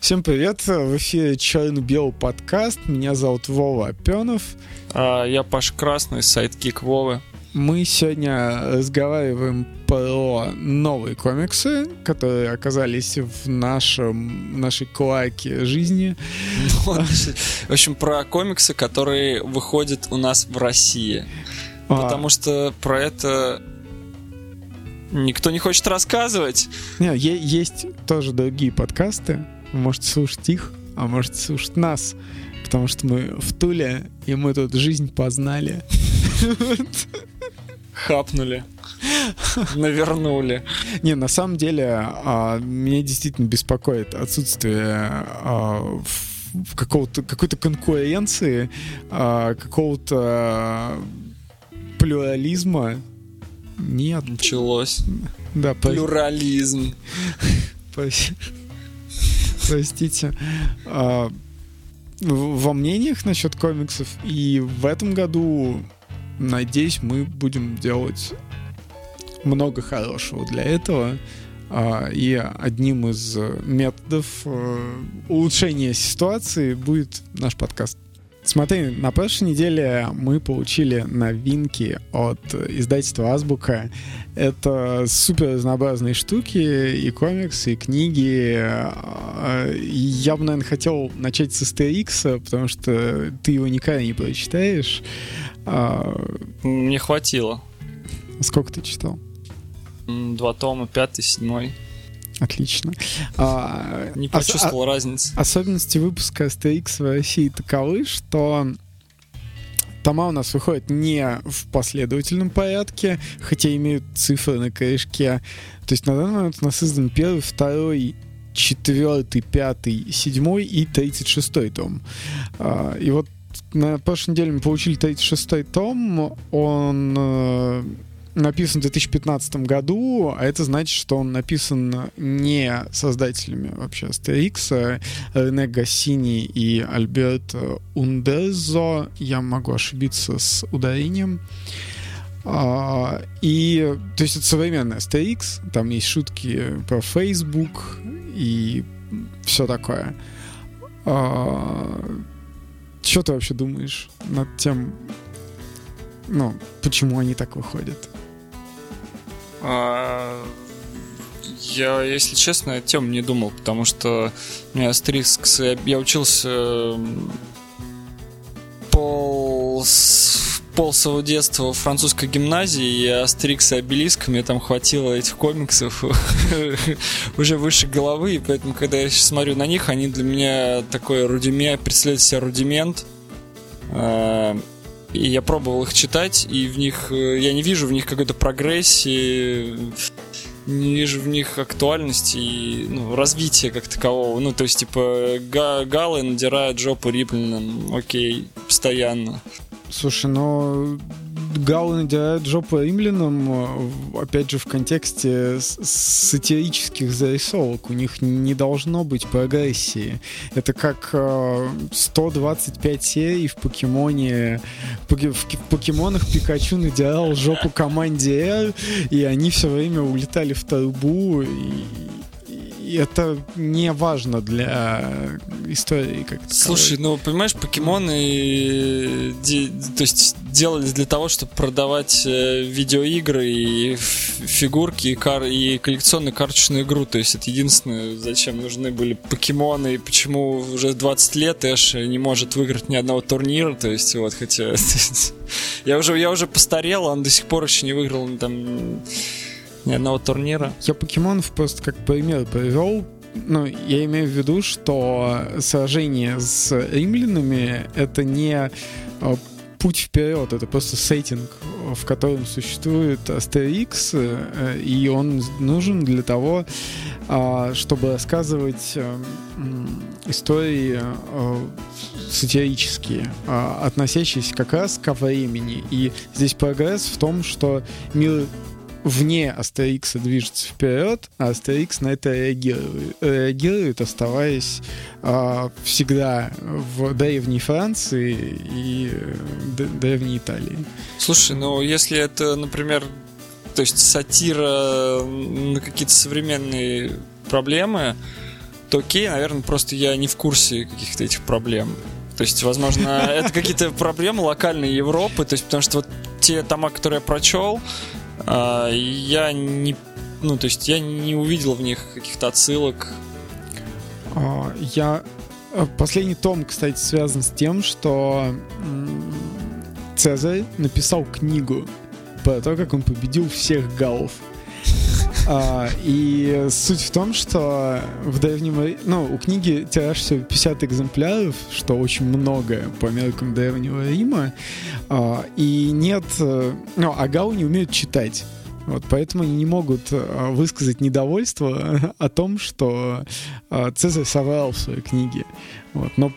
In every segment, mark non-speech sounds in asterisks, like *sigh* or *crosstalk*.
Всем привет, в эфире черно-белый подкаст, меня зовут Вова Опенов. А, я Паш Красный, сайт-кик Вовы. Мы сегодня разговариваем про новые комиксы, которые оказались в нашем, нашей клаке жизни. *laughs* Ну, в общем, про комиксы, которые выходят у нас в России. А. Потому что про это никто не хочет рассказывать. Не, есть тоже другие подкасты, можете слушать их, а можете слушать нас, потому что мы в Туле, и мы тут жизнь познали. Хапнули. Навернули. Не, на самом деле, а, меня действительно беспокоит отсутствие а, какого-то какой-то конкуренции, а, какого-то плюрализма. Нет. Началось. Да, плюрализм. *laughs* простите, а, во мнениях насчет комиксов. И в этом году, надеюсь, мы будем делать много хорошего для этого. А, и одним из методов э, улучшения ситуации будет наш подкаст. Смотри, на прошлой неделе мы получили новинки от издательства Азбука. Это супер разнообразные штуки, и комиксы, и книги. Я бы, наверное, хотел начать с STX, потому что ты его никогда не прочитаешь. Не хватило. Сколько ты читал? Два тома, пятый, седьмой. Отлично. А, Не почувствовал ос- разницы. Особенности выпуска STX в России таковы, что тома у нас выходят не в последовательном порядке, хотя имеют цифры на корешке. То есть на данный момент у нас издан первый, второй, четвертый, пятый, седьмой и тридцать шестой том. А, и вот на прошлой неделе мы получили 36-й том. Он э, написан в 2015 году, а это значит, что он написан не создателями вообще Астерикса, Рене Гассини и Альберт Ундезо. Я могу ошибиться с ударением. А, и, то есть это современный Астерикс, там есть шутки про Facebook и все такое. А, что ты вообще думаешь над тем, ну, почему они так выходят? А, я, если честно, тем не думал, потому что у меня Астерикс, я учился пол, пол своего детства в французской гимназии, и Астерикс и Обелиск, мне там хватило этих комиксов *laughs* уже выше головы, и поэтому, когда я сейчас смотрю на них, они для меня такой рудимент, представляют себя рудимент, и я пробовал их читать, и в них э, я не вижу в них какой-то прогрессии, не вижу в них актуальности и ну, развития как такового. Ну, то есть, типа, га Галы надирают жопу Риплином, окей, постоянно. Слушай, но Галы надирают жопу римлянам, э, опять же, в контексте сатирических зарисовок. У них не должно быть прогрессии. Это как 125 э, серий в покемоне. В покемонах Пикачу надирал жопу команде R, и они все время улетали в трубу, и это не важно для истории как. Слушай, ну понимаешь, покемоны то есть делались для того, чтобы продавать э, видеоигры и фигурки и, кар и коллекционную карточную игру. То есть это единственное, зачем нужны были покемоны и почему уже 20 лет Эш не может выиграть ни одного турнира. То есть вот, хотя *laughs* я уже я уже постарел, он до сих пор еще не выиграл там ни одного турнира. Я покемонов просто как пример привел. Ну, я имею в виду, что сражение с римлянами — это не а, путь вперед, это просто сеттинг, в котором существует Астерикс, э, и он нужен для того, а, чтобы рассказывать э, истории э, сатирические, а, относящиеся как раз ко времени. И здесь прогресс в том, что мир вне Астерикса движется вперед, а Астерикс на это реагирует, реагирует оставаясь э, всегда в древней Франции и древней Италии. Слушай, ну если это, например, то есть сатира на какие-то современные проблемы, то окей, наверное, просто я не в курсе каких-то этих проблем. То есть, возможно, *laughs* это какие-то проблемы локальной Европы, то есть, потому что вот те тома, которые я прочел, а, я не, ну, то есть, я не увидел в них каких-то отсылок. А, я э, Последний том, кстати, связан с тем, что Цезарь написал книгу про то, как он победил всех галлов. А, и суть в том, что в древнем... Ну, у книги тираж всего 50 экземпляров, что очень много по меркам древнего Рима. А, и нет... Э, ну, а галлы не умеют читать. Вот, поэтому они не могут а, высказать недовольство *laughs* о том, что а, Цезарь соврал в своей книге. Вот, но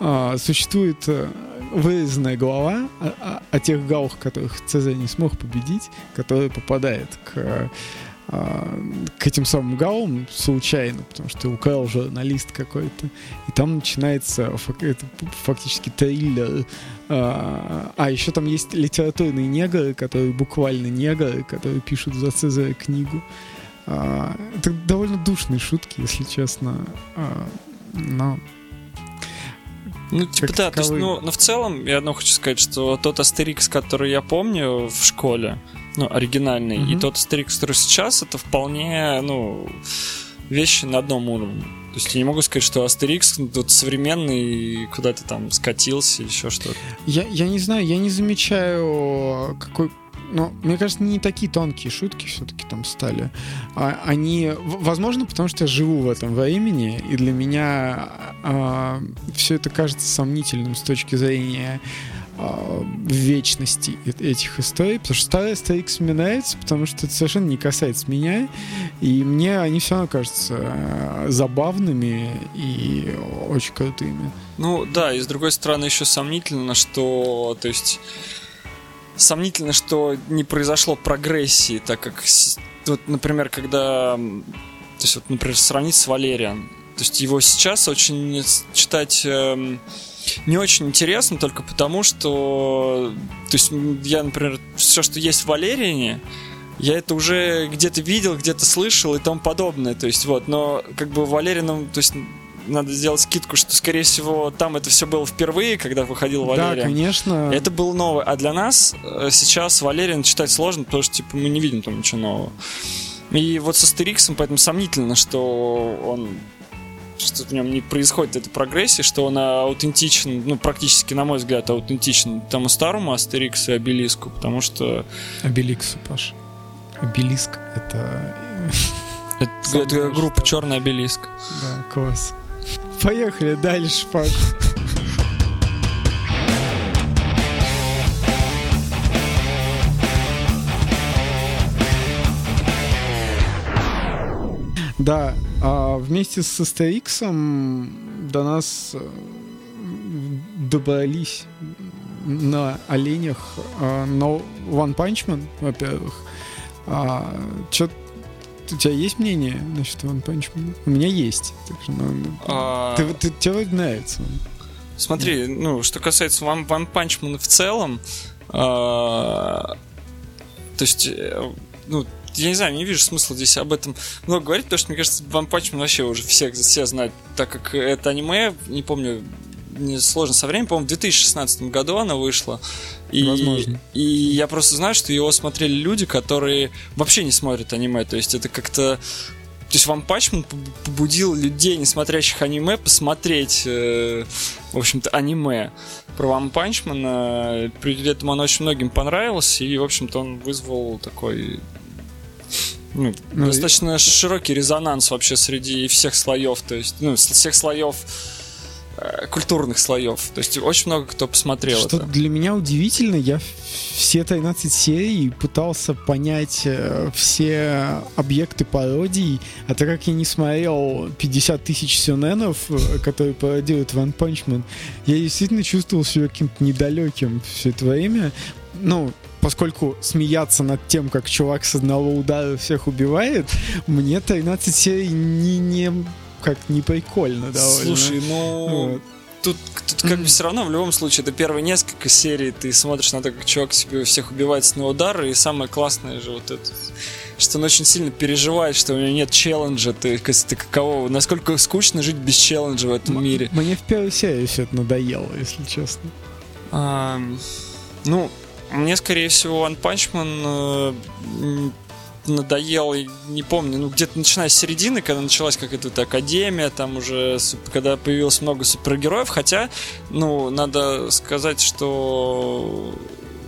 а, существует э, вырезанная глава о, о, о тех галах, которых Цезарь не смог победить, которая попадает к к этим самым галам случайно, потому что украл журналист какой-то. И там начинается это фактически триллер. А, а еще там есть литературные негры, которые буквально негры, которые пишут за Цезаря книгу. А, это довольно душные шутки, если честно. А, но ну, типа, да, то есть, ну, но в целом, я одно хочу сказать, что тот Астерикс, который я помню в школе, ну, оригинальный, mm-hmm. и тот Астерикс, который сейчас, это вполне, ну, вещи на одном уровне. То есть я не могу сказать, что Астерикс тут современный куда-то там скатился, еще что-то. Я, я не знаю, я не замечаю какой но мне кажется, не такие тонкие шутки все-таки там стали. А, они, возможно, потому что я живу в этом времени, и для меня а, все это кажется сомнительным с точки зрения вечности этих историй, потому что старая мне нравится, потому что это совершенно не касается меня, и мне они все равно кажутся а, забавными и очень крутыми. Ну да, и с другой стороны еще сомнительно, что, то есть, сомнительно, что не произошло прогрессии, так как, вот, например, когда, то есть, вот, например, сравнить с Валериан, то есть его сейчас очень читать эм, не очень интересно только потому, что... То есть я, например, все, что есть в Валериане, я это уже где-то видел, где-то слышал и тому подобное. То есть вот, но как бы Валерином, то есть надо сделать скидку, что, скорее всего, там это все было впервые, когда выходил Валериан. Да, конечно. Это было новое. А для нас э, сейчас Валериан читать сложно, потому что, типа, мы не видим там ничего нового. И вот со Астериксом, поэтому сомнительно, что он что в нем не происходит этой прогрессии, что он аутентичен, ну, практически, на мой взгляд, аутентичен тому старому Астериксу и Обелиску, потому что... Обеликсу, Паш. Обелиск — это... *laughs* Это, это группа Черный Обелиск. Да, класс. Поехали дальше, Паш. Да, а вместе с STX до нас э, добрались на оленях а, но One Punch Man, во-первых. А, чё, у тебя есть мнение насчет One Punch Man? У меня есть. Так что, ну, а... ты, ты, тебе нравится Смотри, ну, что касается One, One Punch Man в целом, а, то есть, э, ну, я не знаю, не вижу смысла здесь об этом много говорить, потому что, мне кажется, Man вообще уже всех, все знают, так как это аниме, не помню, мне сложно со временем, по-моему, в 2016 году она вышла. И, Возможно. И я просто знаю, что его смотрели люди, которые вообще не смотрят аниме. То есть это как-то то есть Ван Пачман побудил людей, не смотрящих аниме, посмотреть, э, в общем-то, аниме про One Punch Man а. При этом он очень многим понравился, и, в общем-то, он вызвал такой ну, ну, достаточно и... широкий резонанс вообще среди всех слоев, то есть, ну, всех слоев э, культурных слоев. То есть очень много кто посмотрел Что это. для меня удивительно, я все 13 серий пытался понять э, все объекты пародий, а так как я не смотрел 50 тысяч сёненов, э, которые пародируют One Punch Man, я действительно чувствовал себя каким-то недалеким все это время. Ну, поскольку смеяться над тем, как чувак с одного удара всех убивает, мне 13 серий не, не как не прикольно довольно. Слушай, ну... Вот. тут, тут как бы все равно в любом случае, это первые несколько серий, ты смотришь на то, как чувак себе всех убивает на удар, и самое классное же вот это что он очень сильно переживает, что у него нет челленджа. Ты, ты каково, насколько скучно жить без челленджа в этом мире. Мне в первой серии все это надоело, если честно. А, ну, мне, скорее всего, One Punch Man э, надоел, не помню, ну где-то начиная с середины, когда началась какая-то академия, там уже, когда появилось много супергероев, хотя, ну, надо сказать, что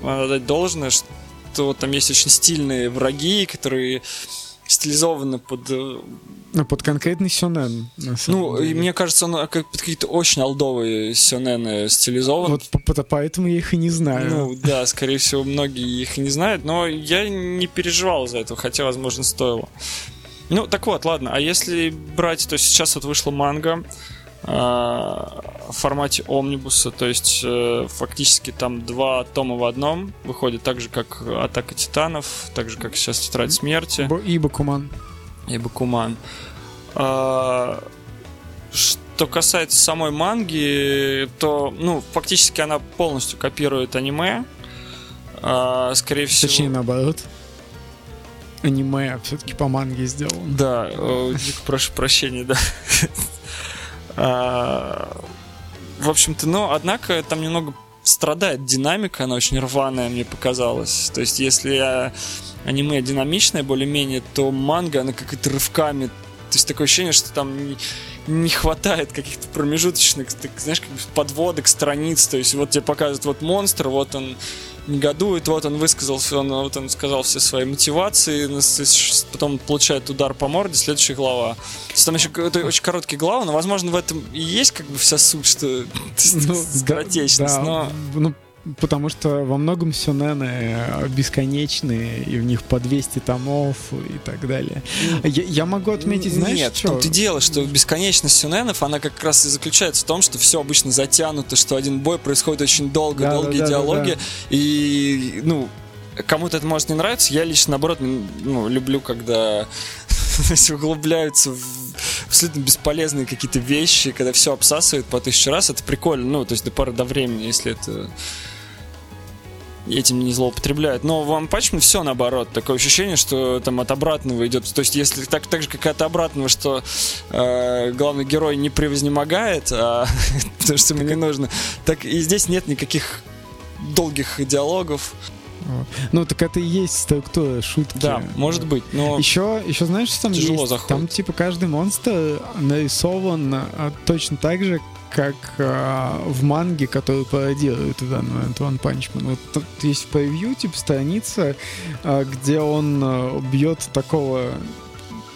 надо дать должное, что там есть очень стильные враги, которые стилизованы под... Э, ну, под конкретный сёнэн. Ну, и мне кажется, он как под какие-то очень алдовые сёнэны стилизован. Вот поэтому я их и не знаю. Ну, да, скорее всего, многие их и не знают, но я не переживал за это, хотя, возможно, стоило. Ну, так вот, ладно, а если брать, то сейчас вот вышла манга, в формате омнибуса, то есть э, фактически там два тома в одном выходит так же, как Атака Титанов, так же, как сейчас Тетрадь Смерти. И Бакуман. И Бакуман. А, что касается самой манги, то, ну, фактически она полностью копирует аниме. А, скорее всего... Точнее, наоборот аниме все-таки по манге сделано. Да, прошу прощения, да. *laughs* А, в общем-то, но, однако, там немного страдает динамика, она очень рваная, мне показалось. То есть, если аниме динамичное более-менее, то манга, она как-то рывками. То есть, такое ощущение, что там не, не хватает каких-то промежуточных, так, знаешь, как подводок, страниц. То есть, вот тебе показывают вот монстр, вот он негодует, вот он высказался, он, вот он сказал все свои мотивации, потом получает удар по морде, следующая глава. То есть там еще это очень короткие главы, но, возможно, в этом и есть как бы вся суть, что *laughs* ну, скоротечность, да, но... Ну, потому что во многом сюнены бесконечные, и в них по 200 томов и так далее. Я, я могу отметить, знаешь, Нет, что? том-то дело, что бесконечность сюненов, она как раз и заключается в том, что все обычно затянуто, что один бой происходит очень долго, да, долгие да, диалоги, да, да. и, ну, кому-то это может не нравиться. Я лично, наоборот, ну, люблю, когда *laughs* углубляются в абсолютно бесполезные какие-то вещи, когда все обсасывает по тысячу раз. Это прикольно, ну, то есть до пары до времени, если это этим не злоупотребляют. Но в One Punch Man все наоборот. Такое ощущение, что там от обратного идет. То есть, если так, так же, как от обратного, что э, главный герой не превознемогает, а, *laughs* потому что ему не нужно, так и здесь нет никаких долгих диалогов. Ну, так это и есть структура шутки. Да, может быть, но... Еще, еще знаешь, что там Тяжело есть? Заходит. Там, типа, каждый монстр нарисован а, точно так же, как э, в манге, которую пародирует в данный момент One Punch Man. Вот тут есть в превью, типа, страница, э, где он э, бьет такого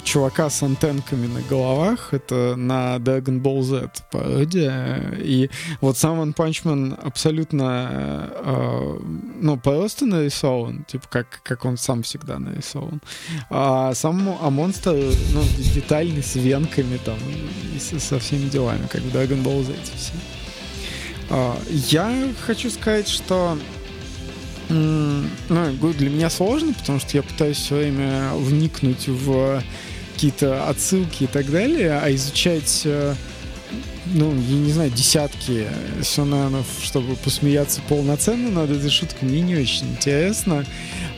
чувака с антенками на головах. Это на Dragon Ball Z пародия. И вот сам One Punch Man абсолютно э, ну, просто нарисован, типа как, как он сам всегда нарисован. А сам а монстр ну, детальный, с венками там и со, со всеми делами, как в Dragon Ball Z все. А, я хочу сказать, что ну, для меня сложно, потому что я пытаюсь все время вникнуть в какие-то отсылки и так далее, а изучать э, ну, я не знаю, десятки сюнанов, чтобы посмеяться полноценно над этой шуткой, мне не очень интересно.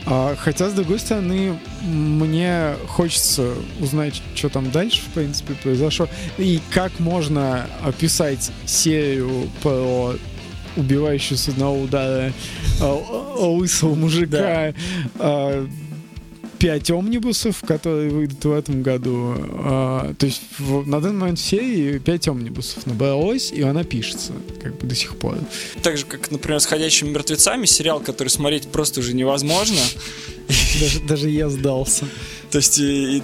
А, хотя, с другой стороны, мне хочется узнать, что там дальше, в принципе, произошло. И как можно описать серию про убивающую с одного удара а, лысого мужика, да. А, пять омнибусов, которые выйдут в этом году. А, то есть в, на данный момент в серии пять омнибусов набралось, и она пишется как бы до сих пор. Так же, как, например, с «Ходячими мертвецами», сериал, который смотреть просто уже невозможно. Даже, даже я сдался. То есть и, и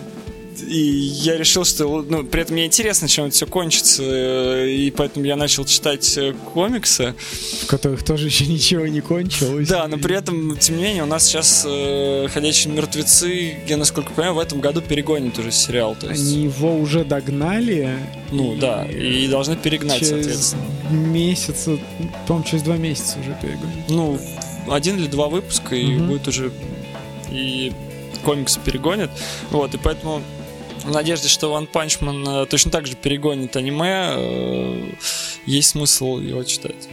я решил, что ну, при этом мне интересно, чем это все кончится, э, и поэтому я начал читать э, комиксы. В которых тоже еще ничего не кончилось. Да, но при этом, тем не менее, у нас сейчас э, «Ходячие мертвецы», я, насколько понимаю, в этом году перегонят уже сериал. То есть... Они его уже догнали. Ну, и... да, и должны перегнать, через соответственно. месяц, по-моему, через два месяца уже перегонят. Ну, один или два выпуска, и угу. будет уже и комиксы перегонят. Вот, и поэтому в надежде, что One Punch Man э, точно так же перегонит аниме. Э, есть смысл его читать.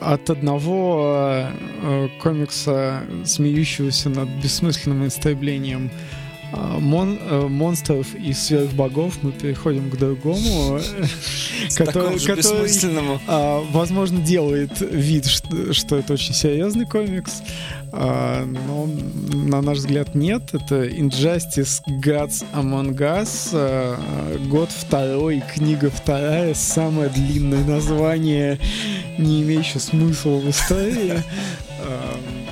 От одного э, комикса, смеющегося над бессмысленным истреблением мон, э, монстров и сверхбогов мы переходим к другому, *laughs* который, который а, возможно, делает вид, что, что это очень серьезный комикс, а, но, на наш взгляд, нет. Это Injustice Gods Among Us, а, год второй, книга вторая, самое длинное название, не имеющее смысла в истории. *laughs*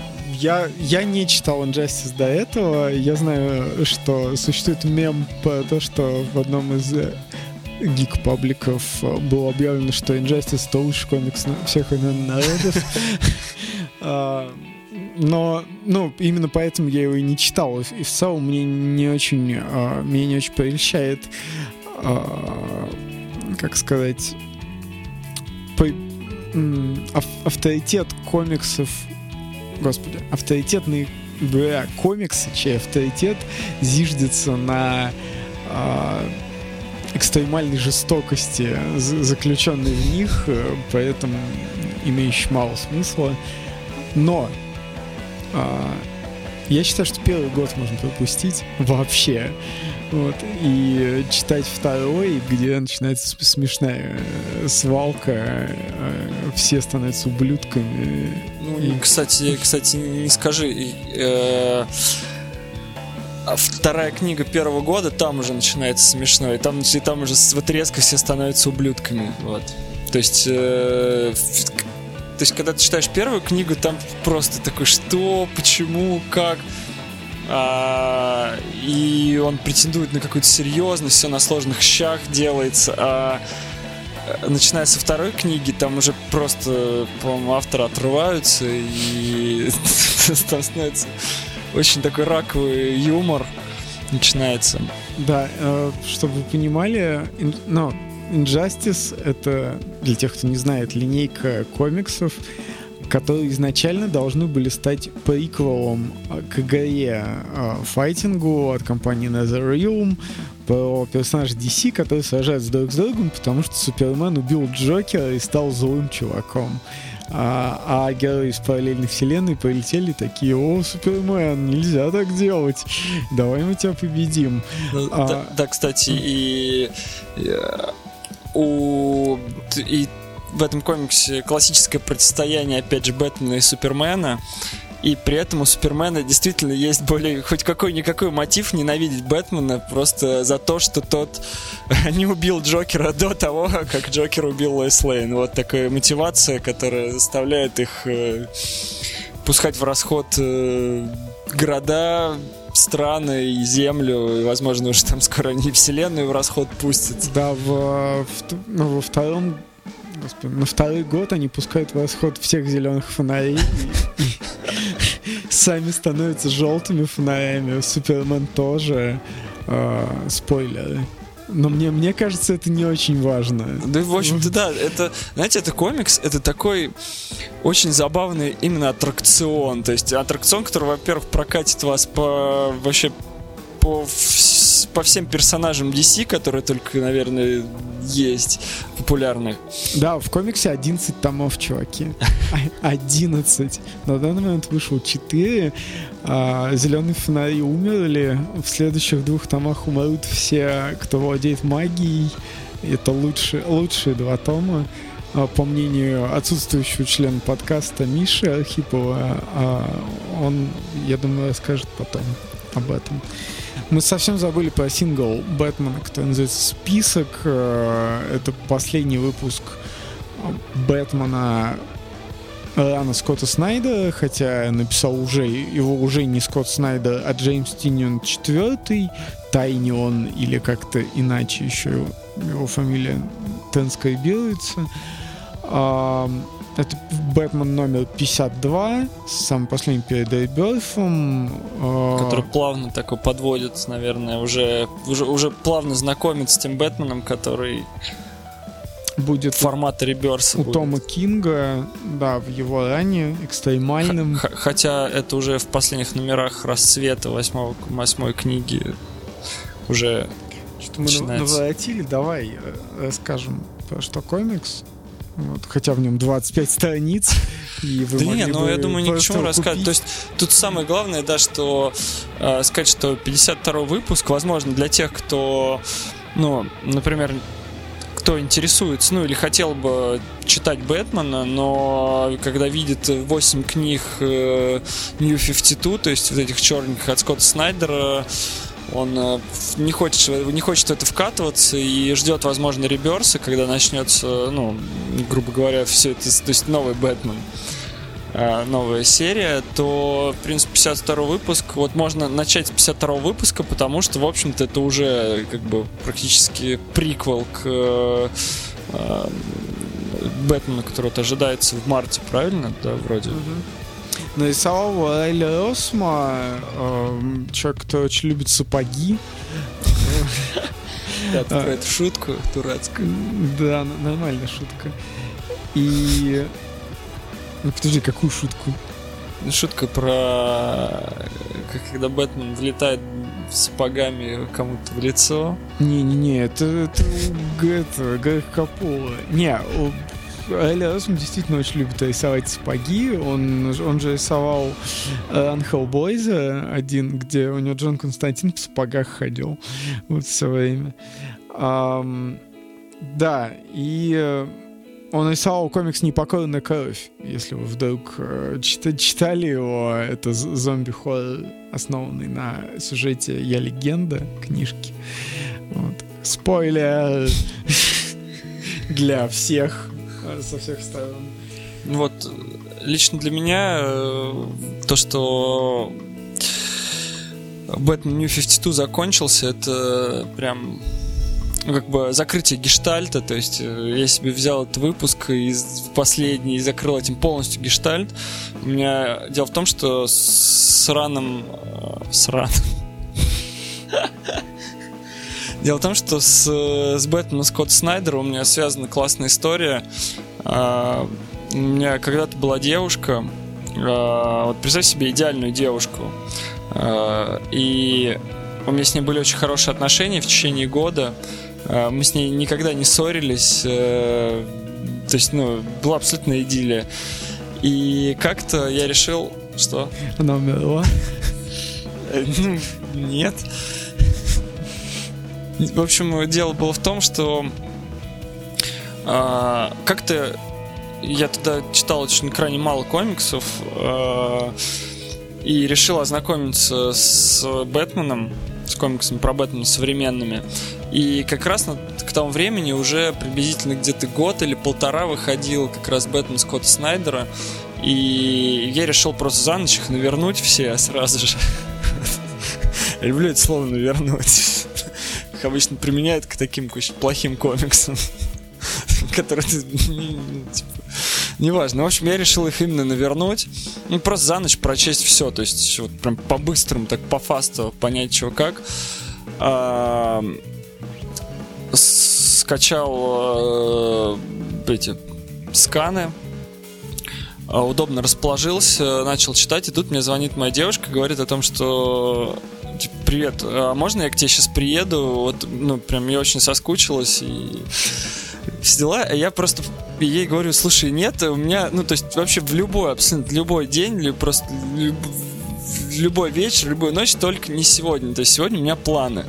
А, я, я не читал Injustice до этого. Я знаю, что существует мем по то, что в одном из гик-пабликов было объявлено, что Injustice это лучший комикс всех времен народов. *laughs* Но, ну, именно поэтому я его и не читал. И в целом мне не очень, меня не очень прельщает, как сказать, авторитет комиксов господи, авторитетные бля, комиксы, чей авторитет зиждется на э, экстремальной жестокости, заключенной в них, э, поэтому имеющий мало смысла. Но э, я считаю, что первый год можно пропустить вообще. Вот. И читать второй, где начинается смешная э, свалка, э, все становятся ублюдками. Ну, и... кстати, кстати, не скажи, э, а вторая книга первого года, там уже начинается смешно, и там, и там уже вот резко все становятся ублюдками. Вот. То есть, э, то есть, когда ты читаешь первую книгу, там просто такой, что, почему, как а, и он претендует на какую-то серьезность, все на сложных щах делается. А начиная со второй книги, там уже просто, по-моему, авторы отрываются, и *laughs* там становится очень такой раковый юмор начинается. Да, э, чтобы вы понимали, ну, Injustice — это, для тех, кто не знает, линейка комиксов, которые изначально должны были стать приквелом к игре а, файтингу от компании NetherRealm про персонажа DC, который сражается друг с другом, потому что Супермен убил Джокера и стал злым чуваком. А, а герои из параллельной вселенной полетели такие, о, Супермен, нельзя так делать, давай мы тебя победим. Ну, а, да, да, кстати, и, и у и в этом комиксе классическое противостояние, опять же, Бэтмена и Супермена. И при этом у Супермена действительно есть более хоть какой-никакой мотив ненавидеть Бэтмена просто за то, что тот *laughs* не убил Джокера до того, как Джокер убил Лоис Лейн. Вот такая мотивация, которая заставляет их э, пускать в расход э, города, страны и землю, и, возможно, уже там скоро они вселенную в расход пустят. Да, в, в, ну, во втором Господи, на второй год они пускают в расход всех зеленых фонарей сами становятся желтыми фонарями. Супермен тоже. Э, спойлеры. Но мне, мне кажется, это не очень важно. Да, в общем-то, да, это, знаете, это комикс, это такой очень забавный именно аттракцион. То есть аттракцион, который, во-первых, прокатит вас по вообще по, по всем персонажам DC, которые только, наверное, есть популярных. Да, в комиксе 11 томов, чуваки. *laughs* 11. На данный момент вышел 4. А, Зеленые фонари умерли. В следующих двух томах умрут все, кто владеет магией. Это лучшие, лучшие два тома а, по мнению отсутствующего члена подкаста Миши Архипова, а, он, я думаю, расскажет потом об этом. Мы совсем забыли про сингл Бэтмена, который называется «Список». Э, это последний выпуск Бэтмена рана Скотта Снайдера, хотя написал уже его уже не Скотт Снайдер, а Джеймс Тиньон четвертый, Тайни он или как-то иначе еще его фамилия Тенская делается. Это Бэтмен номер 52, самый последний перед Реберфом. А, который плавно такой подводит, наверное, уже, уже, уже плавно знакомит с тем Бэтменом, который будет формат реберса. У будет. Тома Кинга, да, в его ране, экстремальным. Х- хотя это уже в последних номерах расцвета восьмой, восьмой книги уже Что мы наворотили, давай э, расскажем, про что комикс. Вот, хотя в нем 25 страниц. И вы да не, но ну я думаю, ни к чему рассказывать. То есть тут самое главное, да, что э, сказать, что 52 выпуск, возможно, для тех, кто, ну, например, кто интересуется, ну или хотел бы читать Бэтмена, но когда видит 8 книг э, New 52, то есть вот этих черных от Скотта Снайдера, он э, не хочет, не хочет в это вкатываться и ждет, возможно, реберса, когда начнется, ну, грубо говоря, все это, то есть новый Бэтмен э, новая серия, то, в принципе, 52 выпуск, вот можно начать с 52 выпуска, потому что, в общем-то, это уже как бы практически приквел к э, э, Бэтмену, который вот ожидается в марте, правильно? Да, вроде. Нарисовал Райли Росма, э, человек, который очень любит сапоги. *laughs* Да, ты про эту шутку дурацкую. Да, нормальная шутка. И... Ну, подожди, какую шутку? Шутка про как когда Бэтмен влетает сапогами кому-то в лицо. Не-не-не, это, это, это Грег Капола. Не, у- Райли Росм действительно очень любит рисовать сапоги. Он, он же рисовал Ран Хеллбойза один, где у него Джон Константин в сапогах ходил вот все время. Ам, да, и э, он рисовал комикс «Непокорная кровь», если вы вдруг э, чита- читали его. Это зомби-хоррор, основанный на сюжете «Я легенда» книжки. Вот. Спойлер *laughs* для всех э, со всех сторон. Вот лично для меня э, то, что Бэтмен New 52 закончился, это прям ну, как бы закрытие гештальта, то есть э, я себе взял этот выпуск и последний и закрыл этим полностью гештальт. У меня дело в том, что с раном... э, С раном... *laughs* Дело в том, что с, с Бэтменом Скотта Снайдера у меня связана классная история. А, У меня когда-то была девушка, а, вот представь себе идеальную девушку. А, И у меня с ней были очень хорошие отношения в течение года. А, Мы с ней никогда не ссорились. э, То есть, ну, была абсолютно идиллия. И как-то я решил, что... Она умерла. Э, Ну, нет. В общем, дело было в том, что а, как-то я тогда читал очень крайне мало комиксов а, и решил ознакомиться с Бэтменом, с комиксами про Бэтмена современными. И как раз на- к тому времени уже приблизительно где-то год или полтора выходил как раз Бэтмен Скотта Снайдера. И я решил просто за ночь их навернуть все сразу же. Люблю это слово навернуть. Их обычно применяют к таким плохим комиксам. *laughs* Которые ну, типа, Неважно. В общем, я решил их именно навернуть. Ну, просто за ночь прочесть все. То есть, вот прям по-быстрому, так по-фасту понять, чего как. А, Скачал э, эти сканы. А, Удобно расположился, начал читать, и тут мне звонит моя девушка, говорит о том, что типа, привет, а можно я к тебе сейчас приеду? Вот, ну, прям я очень соскучилась и все дела. Я просто ей говорю, слушай, нет, у меня, ну, то есть вообще в любой, абсолютно любой день, или просто люб- любой вечер, любую ночь, только не сегодня. То есть сегодня у меня планы.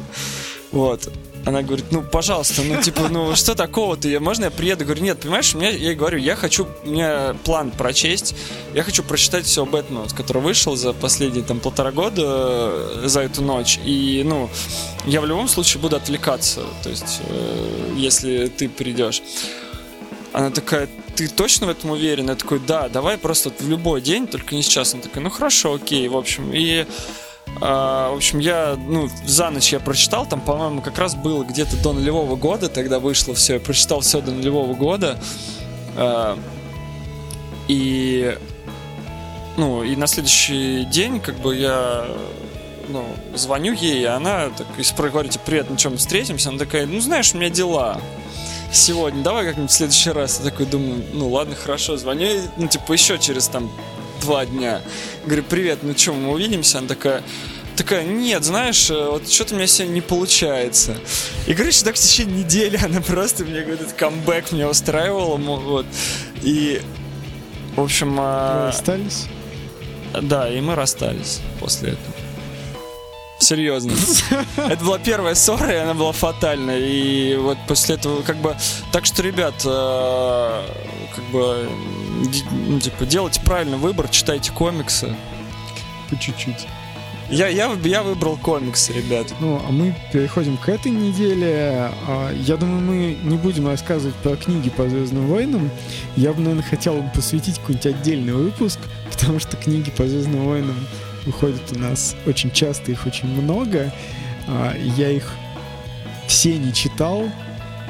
Вот. Она говорит, ну, пожалуйста, ну, типа, ну, что такого-то? Я, можно я приеду? Говорю, нет, понимаешь, у меня, я говорю, я хочу, у меня план прочесть, я хочу прочитать все Бэтмена, который вышел за последние, там, полтора года э, за эту ночь, и, ну, я в любом случае буду отвлекаться, то есть, э, если ты придешь. Она такая, ты точно в этом уверен? Я такой, да, давай просто в любой день, только не сейчас. Она такая, ну хорошо, окей, в общем. И, а, в общем, я, ну, за ночь я прочитал, там, по-моему, как раз было где-то до нулевого года, тогда вышло все, я прочитал все до нулевого года. А, и, ну, и на следующий день, как бы, я ну, звоню ей, и она так, и спро- говорю, типа, привет, на чем встретимся? Она такая, ну, знаешь, у меня дела сегодня, давай как-нибудь в следующий раз. Я такой думаю, ну ладно, хорошо, звоню, ну, типа, еще через там два дня. Говорю, привет, ну что, мы увидимся? Она такая, такая, нет, знаешь, э, вот что-то у меня сегодня не получается. И, короче, так в течение недели она просто мне этот камбэк меня устраивала, вот. И, в общем... А... Расстались? Да, и мы расстались после этого. Серьезно. Это была первая ссора, и она была фатальная. И вот после этого, как бы... Так что, ребят, э, как бы... Ну, типа, делайте правильный выбор, читайте комиксы. По чуть-чуть. Я, я, я выбрал комиксы, ребят. Ну, а мы переходим к этой неделе. А, я думаю, мы не будем рассказывать про книги по Звездным войнам. Я бы, наверное, хотел бы посвятить какой-нибудь отдельный выпуск, *laughs* потому что книги по Звездным войнам выходят у нас очень часто, их очень много. А, я их все не читал,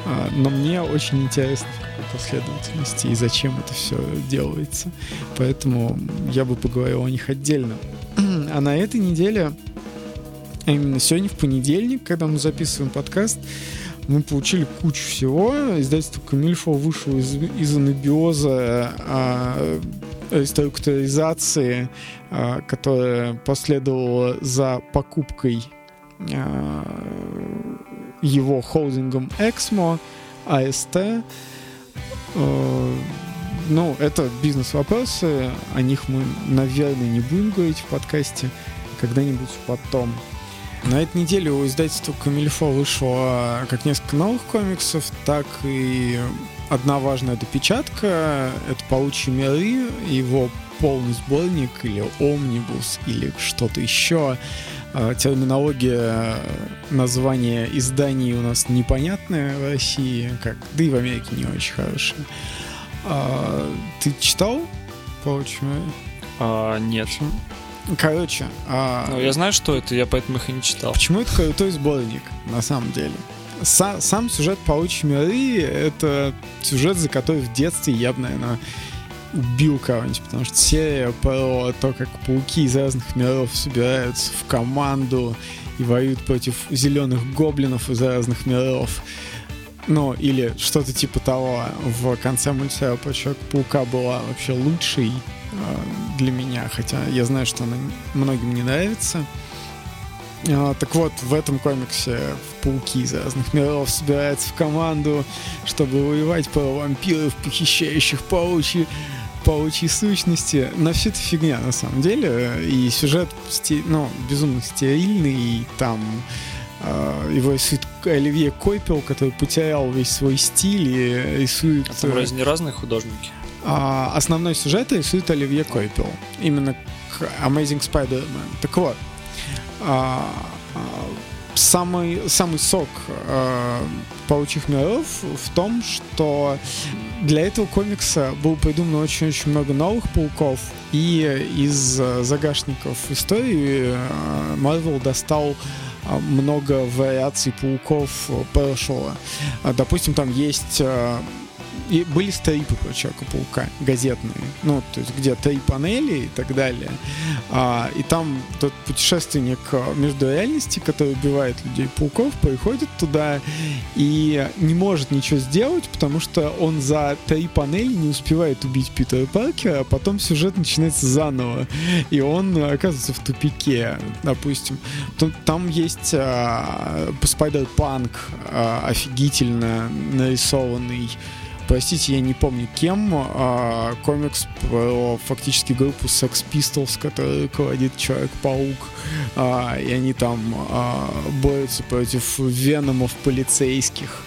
а, но мне очень интересно, последовательности и зачем это все делается. Поэтому я бы поговорил о них отдельно. А на этой неделе, а именно сегодня, в понедельник, когда мы записываем подкаст, мы получили кучу всего. Издательство Камильфо вышло из, из анабиоза а, реструктуризации, а, которая последовала за покупкой а, его холдингом Exmo, AST. А, ну, это бизнес-вопросы, о них мы, наверное, не будем говорить в подкасте, когда-нибудь потом. На этой неделе у издательства Камильфо вышло как несколько новых комиксов, так и одна важная допечатка. Это «Паучьи миры», его полный сборник или омнибус или что-то еще. А, терминология названия изданий у нас непонятная в России, как, да и в Америке не очень хорошая. А, ты читал миры? А, нет. Короче. А... Ну, я знаю, что это, я поэтому их и не читал. Почему это крутой сборник, на самом деле? Са- сам сюжет «Паучьи миры» — это сюжет, за который в детстве я бы, наверное, убил кого-нибудь, потому что серия про то, как пауки из разных миров собираются в команду и воюют против зеленых гоблинов из разных миров. Ну, или что-то типа того. В конце мультсериала про Человека-паука была вообще лучшей э, для меня, хотя я знаю, что она многим не нравится. А, так вот, в этом комиксе пауки из разных миров собираются в команду, чтобы воевать про вампиров, похищающих паучьи паучьи сущности. Но все это фигня, на самом деле. И сюжет, ну, безумно стерильный, и там э, его рисует Оливье Койпел, который потерял весь свой стиль и рисует... А там э, разве не разные художники? А, основной сюжет рисует Оливье Койпел. Именно к Amazing Spider-Man. Так вот, а, а, самый, самый сок э, паучих миров в том, что для этого комикса было придумано очень-очень много новых пауков, и из загашников истории Марвел достал много вариаций пауков прошлого. Допустим, там есть и были стрипы про Человека-паука, газетные, ну, то есть где три панели и так далее. А, и там тот путешественник между реальности, который убивает людей-пауков, приходит туда и не может ничего сделать, потому что он за три панели не успевает убить Питера Паркера, а потом сюжет начинается заново, и он оказывается в тупике, допустим. Там есть а, Spider-Punk а, офигительно нарисованный простите, я не помню кем, а, комикс про фактически группу Sex Pistols, который руководит Человек-паук, а, и они там а, борются против веномов полицейских.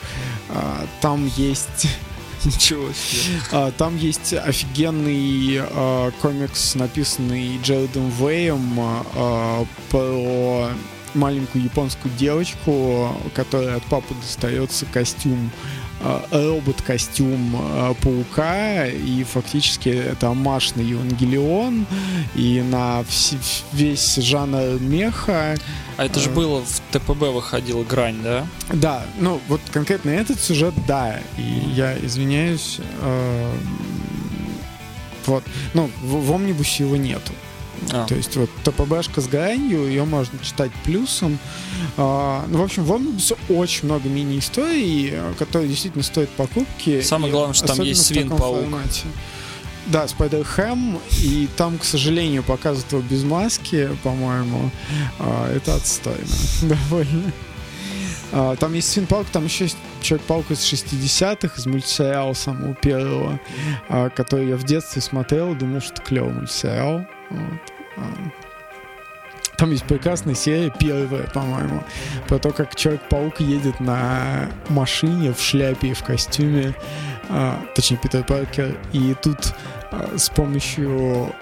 А, там есть... *laughs* Ничего себе. А, там есть офигенный а, комикс, написанный Джердом Вэем а, про маленькую японскую девочку, которой от папы достается костюм робот-костюм э, паука, и фактически это амаш на Евангелион и на весь жанр меха. А это же э, было в ТПБ выходила грань, да? Да, ну вот конкретно этот сюжет, да. И я извиняюсь. Э, вот. Ну, в, в Омнибусе его нету. А. То есть вот ТПБшка с гранью, ее можно читать плюсом. А, ну, в общем, в Omnibus очень много мини-историй, которые действительно стоят покупки. Самое главное, что там есть свин-паук. да, Спайдер-Хэм, и там, к сожалению, показывают его без маски, по-моему. А, это отстойно *laughs* довольно. А, там есть Свинпалк, там еще есть Человек-паук из 60-х, из мультсериала самого первого, а, который я в детстве смотрел, думал, что клевый мультсериал. Вот. А, там есть прекрасная серия, первая, по-моему, про то, как Человек-паук едет на машине в шляпе и в костюме, а, точнее, Питер Паркер, и тут а, с помощью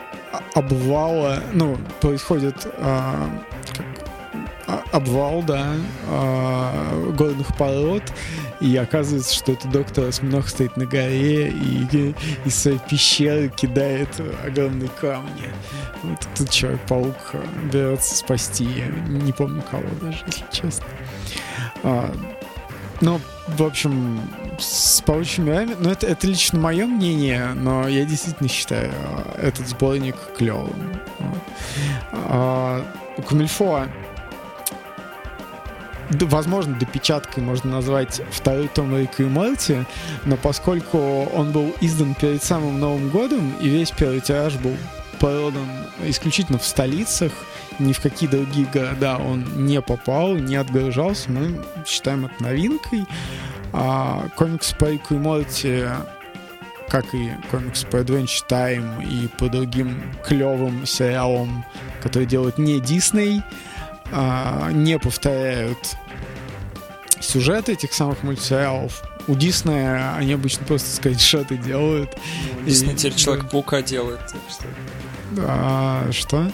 обвала, ну, происходит а, а, обвал, да, а, горных пород, и оказывается, что это доктор осьминог стоит на горе и из своей пещеры кидает огромные камни. Вот тут Человек-паук берется спасти, не помню кого даже, если честно. А, ну, в общем, с паучьими мирами, ну, это, это лично мое мнение, но я действительно считаю этот сборник клевым. Вот. А, Кумильфо возможно, допечаткой можно назвать второй том Рика и Морти, но поскольку он был издан перед самым Новым годом, и весь первый тираж был продан исключительно в столицах, ни в какие другие города он не попал, не отгружался, мы считаем это новинкой. А комикс по Рику и Морти как и комикс по Adventure Time и по другим клевым сериалам, которые делают не Дисней, а, не повторяют сюжеты этих самых мультсериалов. У Диснея они обычно просто скриншоты делают. Ну, Дисней теперь Человек-паука делает. Так что... А, что? Ну,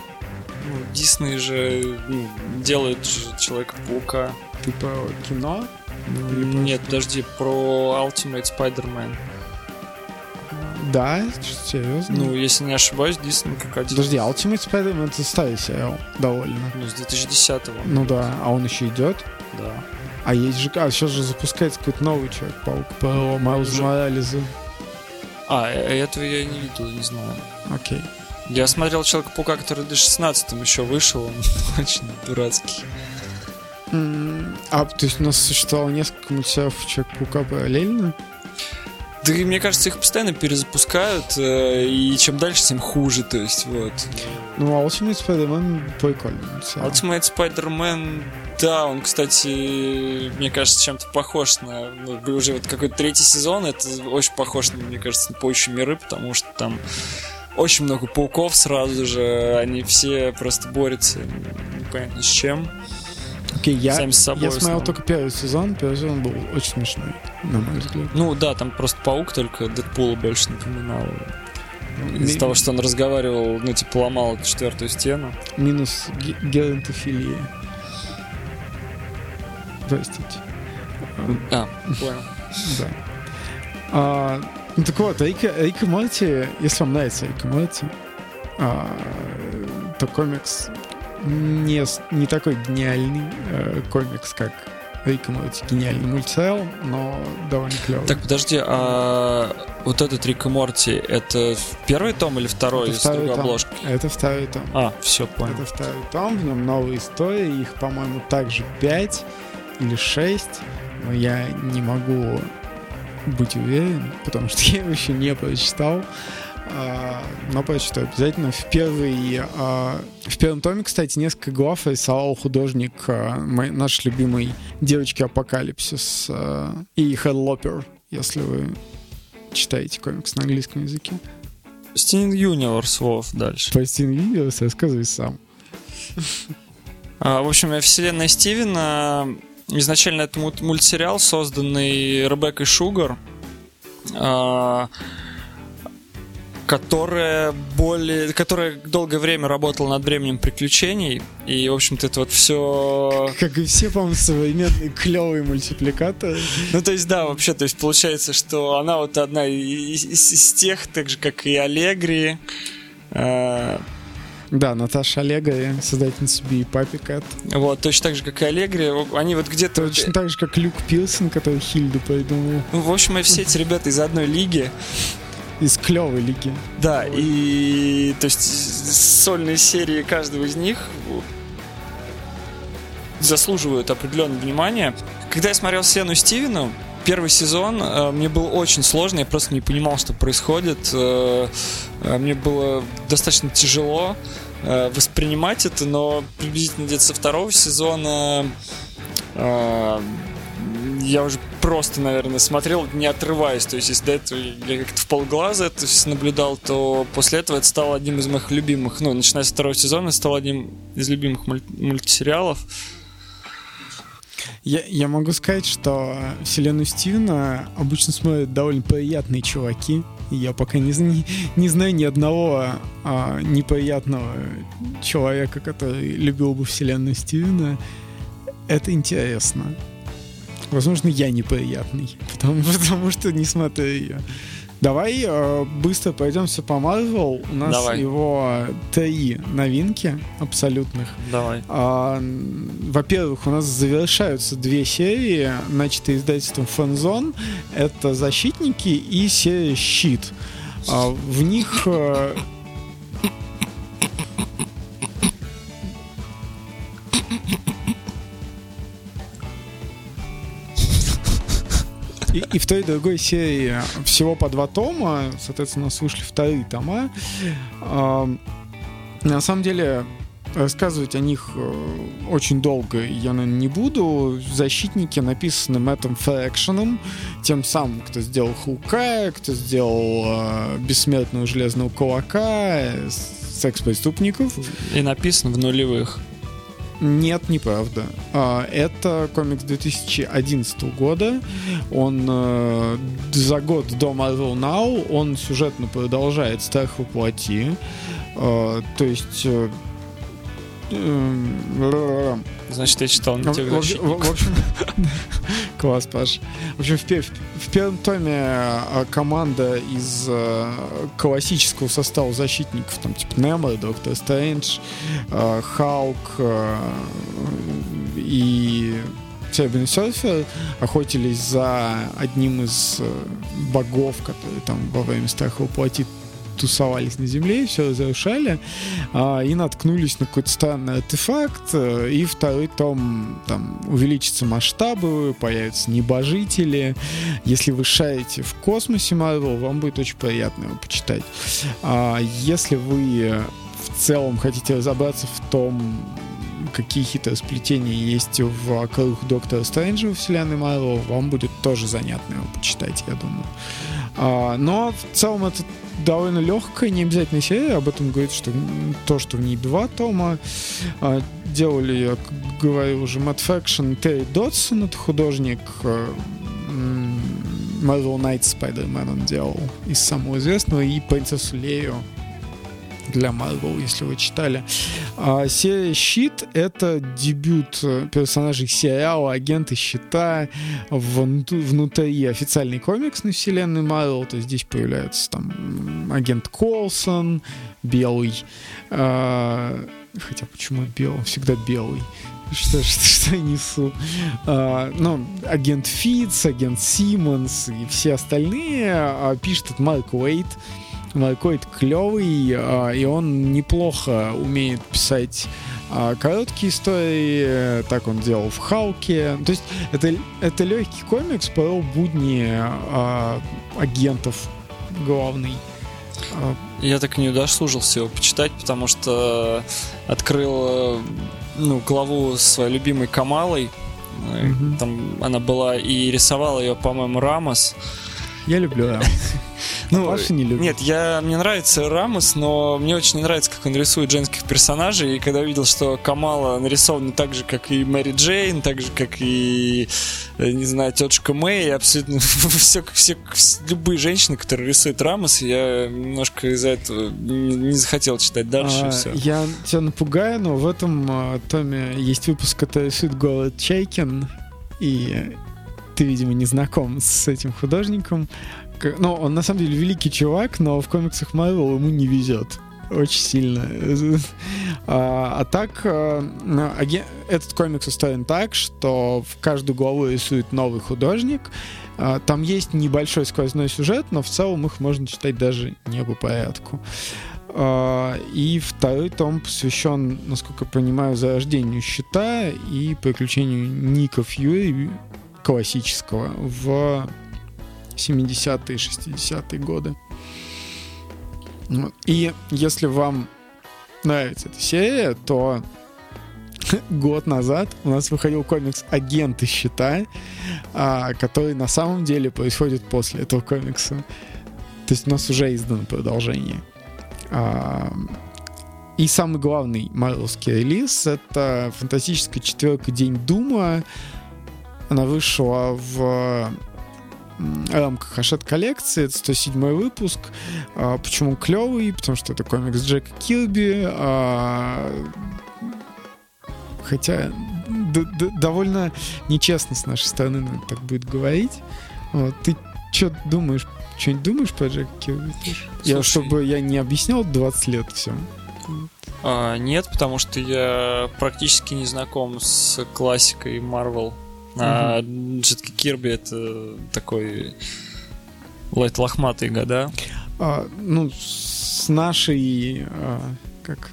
Дисней же ну, делает же Человека-паука. Ты про кино? Ну, Нет, подожди, про Ultimate Spider-Man. Да, серьезно. Ну, если не ошибаюсь, Дисней как один. Подожди, Ultimate Spider-Man это старый сериал, довольно. Ну, с 2010-го. Ну да, а он еще идет? Да. А есть же, а сейчас же запускается какой-то новый Человек-паук по Майлзу Морализу. А, э, этого я не видел, не знаю. Окей. Я смотрел Человека-паука, который в 2016 еще вышел, он *laughs* очень дурацкий. а, то есть у нас существовало несколько мультсериалов Человека-паука параллельно? Да и мне кажется, их постоянно перезапускают, э, и чем дальше, тем хуже, то есть вот. Ну, а Ultimate Spider-Man прикольный. Ultimate Spider-Man, да, он, кстати, мне кажется, чем-то похож на... Ну, уже вот какой-то третий сезон, это очень похож, мне кажется, на «Паучьи миры», потому что там очень много пауков сразу же, они все просто борются непонятно с чем. Окей, я, Сами с собой я смотрел только первый сезон, первый сезон был очень смешной, на мой взгляд. Ну да, там просто паук только Дэдпула больше напоминал. Из-за того, что он разговаривал, ну, типа, ломал четвертую стену. Минус геронтофилия. Простите. А, понял. *laughs* Да. А, ну так вот, Рик, Рик и Морти, если вам нравится Рик и Морти, а, то комикс не, не такой гениальный э, комикс, как Рик и Морти. Гениальный мультсериал, но довольно клевый. Так, подожди, а вот этот Рик и Морти, это первый том или второй это с другой том. обложкой? Это второй том. А, все, понял. Это второй том, в нем новые истории, их, по-моему, также пять или шесть, но я не могу быть уверен, потому что *laughs* я его еще не прочитал. А, но прочитаю обязательно. В, первый, а, в первом томе, кстати, несколько глав рисовал художник а, наш любимый девочки Апокалипсис и Хедлопер, если вы читаете комикс на английском языке. Стин Юниверс, Вов, дальше. По Стин Юниверс рассказывай сам. в общем, вселенная Стивена изначально это мультсериал, созданный Ребеккой Шугар которая более, которая долгое время работала над временем приключений, и, в общем-то, это вот все... Как и все, по-моему, современные клевые мультипликаторы. Ну, то есть, да, вообще, то есть, получается, что она вот одна из, из, из тех, так же, как и Аллегри, э, да, Наташа Аллегри, создательница Би и Папи Кэт. Вот, точно так же, как и Аллегри. Они вот где-то... Точно так же, как Люк Пилсон, который Хильду придумал. Ну, в общем, все эти ребята из одной лиги из клевой лиги. Да, и то есть сольные серии каждого из них заслуживают определенного внимания. Когда я смотрел Сену Стивену, первый сезон э, мне было очень сложно, я просто не понимал, что происходит. Э, э, мне было достаточно тяжело э, воспринимать это, но приблизительно где-то со второго сезона э, я уже просто, наверное, смотрел, не отрываясь. То есть, если до этого я как-то в полглаза это все наблюдал, то после этого это стало одним из моих любимых, ну, начиная с второго сезона, стало одним из любимых муль- мультсериалов. Я, я могу сказать, что вселенную Стивена обычно смотрят довольно приятные чуваки. Я пока не, не, не знаю ни одного а, неприятного человека, который любил бы вселенную Стивена. Это интересно. Возможно, я неприятный, *laughs* потому, потому что не смотрю ее. Давай э, быстро пройдемся по Marvel. У нас Давай. его три новинки абсолютных. Давай. А, во-первых, у нас завершаются две серии, начатые издательством Фанзон. Это «Защитники» и серия «Щит». А, в них... э, И, и в той и другой серии всего по два тома, соответственно, у нас вышли вторые тома. На самом деле, рассказывать о них э, очень долго я, наверное, не буду. Защитники написаны Мэттом Фрэкшеном, тем самым, кто сделал Хукая, кто сделал э, Бессмертного Железного Кулака, э, секс-преступников. И написано в нулевых. Нет, неправда. А, Это комикс 2011 года. Он э, за год до Marvel Now, он сюжетно продолжает «Страх воплоти». А, То есть... Значит, я читал не тех защитников. в- общем, *laughs* класс, Паш. В общем, в, в первом томе а, команда из э, классического состава защитников, там, типа Немо, Доктор Стрэндж, э, Халк и Сербин Серфер охотились за одним из богов, которые там во время страха воплоти тусовались на земле, все разрушали, а, и наткнулись на какой-то странный артефакт, э, и второй том там увеличатся масштабы, появятся небожители. Если вы шарите в космосе Marvel, вам будет очень приятно его почитать. А если вы в целом хотите разобраться в том, какие хитросплетения есть в круг Доктора Стрэнджа во вселенной Marvel, вам будет тоже занятно его почитать, я думаю. А, но в целом это довольно легкая, не обязательная серия. Об этом говорит, что то, что в ней два тома. А, делали, я говорил уже, Мэтт Фрэкшн, Терри Додсон, это художник. м, Marvel Knights Spider-Man он делал из самого известного, и Принцессу Лею для Marvel, если вы читали. А серия «Щит» — это дебют э, персонажей сериала «Агенты щита» вн- внутри официальной комиксной вселенной Marvel. То есть здесь появляется там агент Колсон, белый. А, хотя почему белый? Всегда белый. Что, *laughs* что, что я несу? А, ну, агент Фитц, агент Симмонс и все остальные а, пишет Марк Уэйт. Марк Уэйт клевый, а, и он неплохо умеет писать а, короткие истории, э, так он делал в Халке. То есть это, это легкий комикс про будни а, агентов главный. Я так и не удосужился его почитать, потому что открыл э, ну, главу своей любимой Камалой. Мгм. Там она была и рисовала ее, по-моему, Рамос. Я люблю Рамос. Ну, Ну, Паша не любит. Нет, я, мне нравится Рамос, но мне очень не нравится, как он рисует женских персонажей. И когда увидел, что Камала нарисована так же, как и Мэри Джейн, так же, как и, э, не знаю, тетушка Мэй, абсолютно *laughs* все, все, любые женщины, которые рисуют Рамос, я немножко из-за этого не, захотел читать дальше, А, все. Я тебя напугаю, но в этом а, томе есть выпуск, который рисует Город Чайкин, и ты, видимо, не знаком с этим художником. Ну, он на самом деле великий чувак, но в комиксах Marvel ему не везет. Очень сильно. А, а так, а, этот комикс устроен так, что в каждую главу рисует новый художник. А, Там есть небольшой сквозной сюжет, но в целом их можно читать даже не по порядку. А, И второй том посвящен, насколько я понимаю, зарождению щита и приключению Ника Фьюри классического в 70-е, 60-е годы. И если вам нравится эта серия, то *laughs* год назад у нас выходил комикс «Агенты щита», а, который на самом деле происходит после этого комикса. То есть у нас уже издано продолжение. А, и самый главный марвелский релиз — это «Фантастическая четверка. День Дума». Она вышла в рамках Хашет коллекции. Это 107 выпуск. А, почему клевый? Потому что это комикс Джека Кирби. А, хотя довольно нечестно с нашей стороны наверное, так будет говорить. Вот. Ты что думаешь? Что-нибудь думаешь про Джека Кирби? Я, чтобы я не объяснял 20 лет все. А, нет, потому что я практически не знаком с классикой Marvel. А все-таки Кирби это такой лайт лохматый года. А, ну, с нашей, а, как,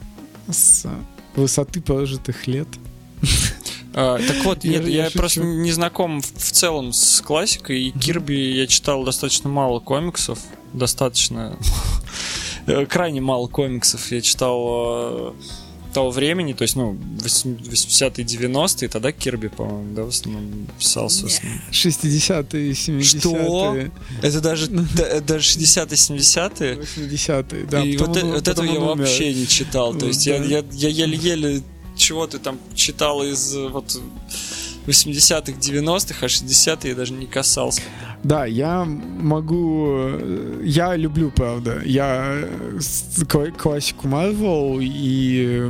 с высоты прожитых лет. А, так вот, я, я, я просто не знаком в, в целом с классикой, и Кирби я читал достаточно мало комиксов, достаточно *laughs* крайне мало комиксов я читал того времени, то есть, ну, 80-е, 90-е, тогда Кирби, по-моему, да, в основном писался. 60-е, 70-е. Что? Это даже, даже 60-е, 70-е? 80-е, да. И вот, вот этого я вообще не читал. То есть я, еле-еле чего ты там читал из вот 80-х, 90-х, а 60-е я даже не касался. Да, я могу... Я люблю, правда. Я классику Marvel, и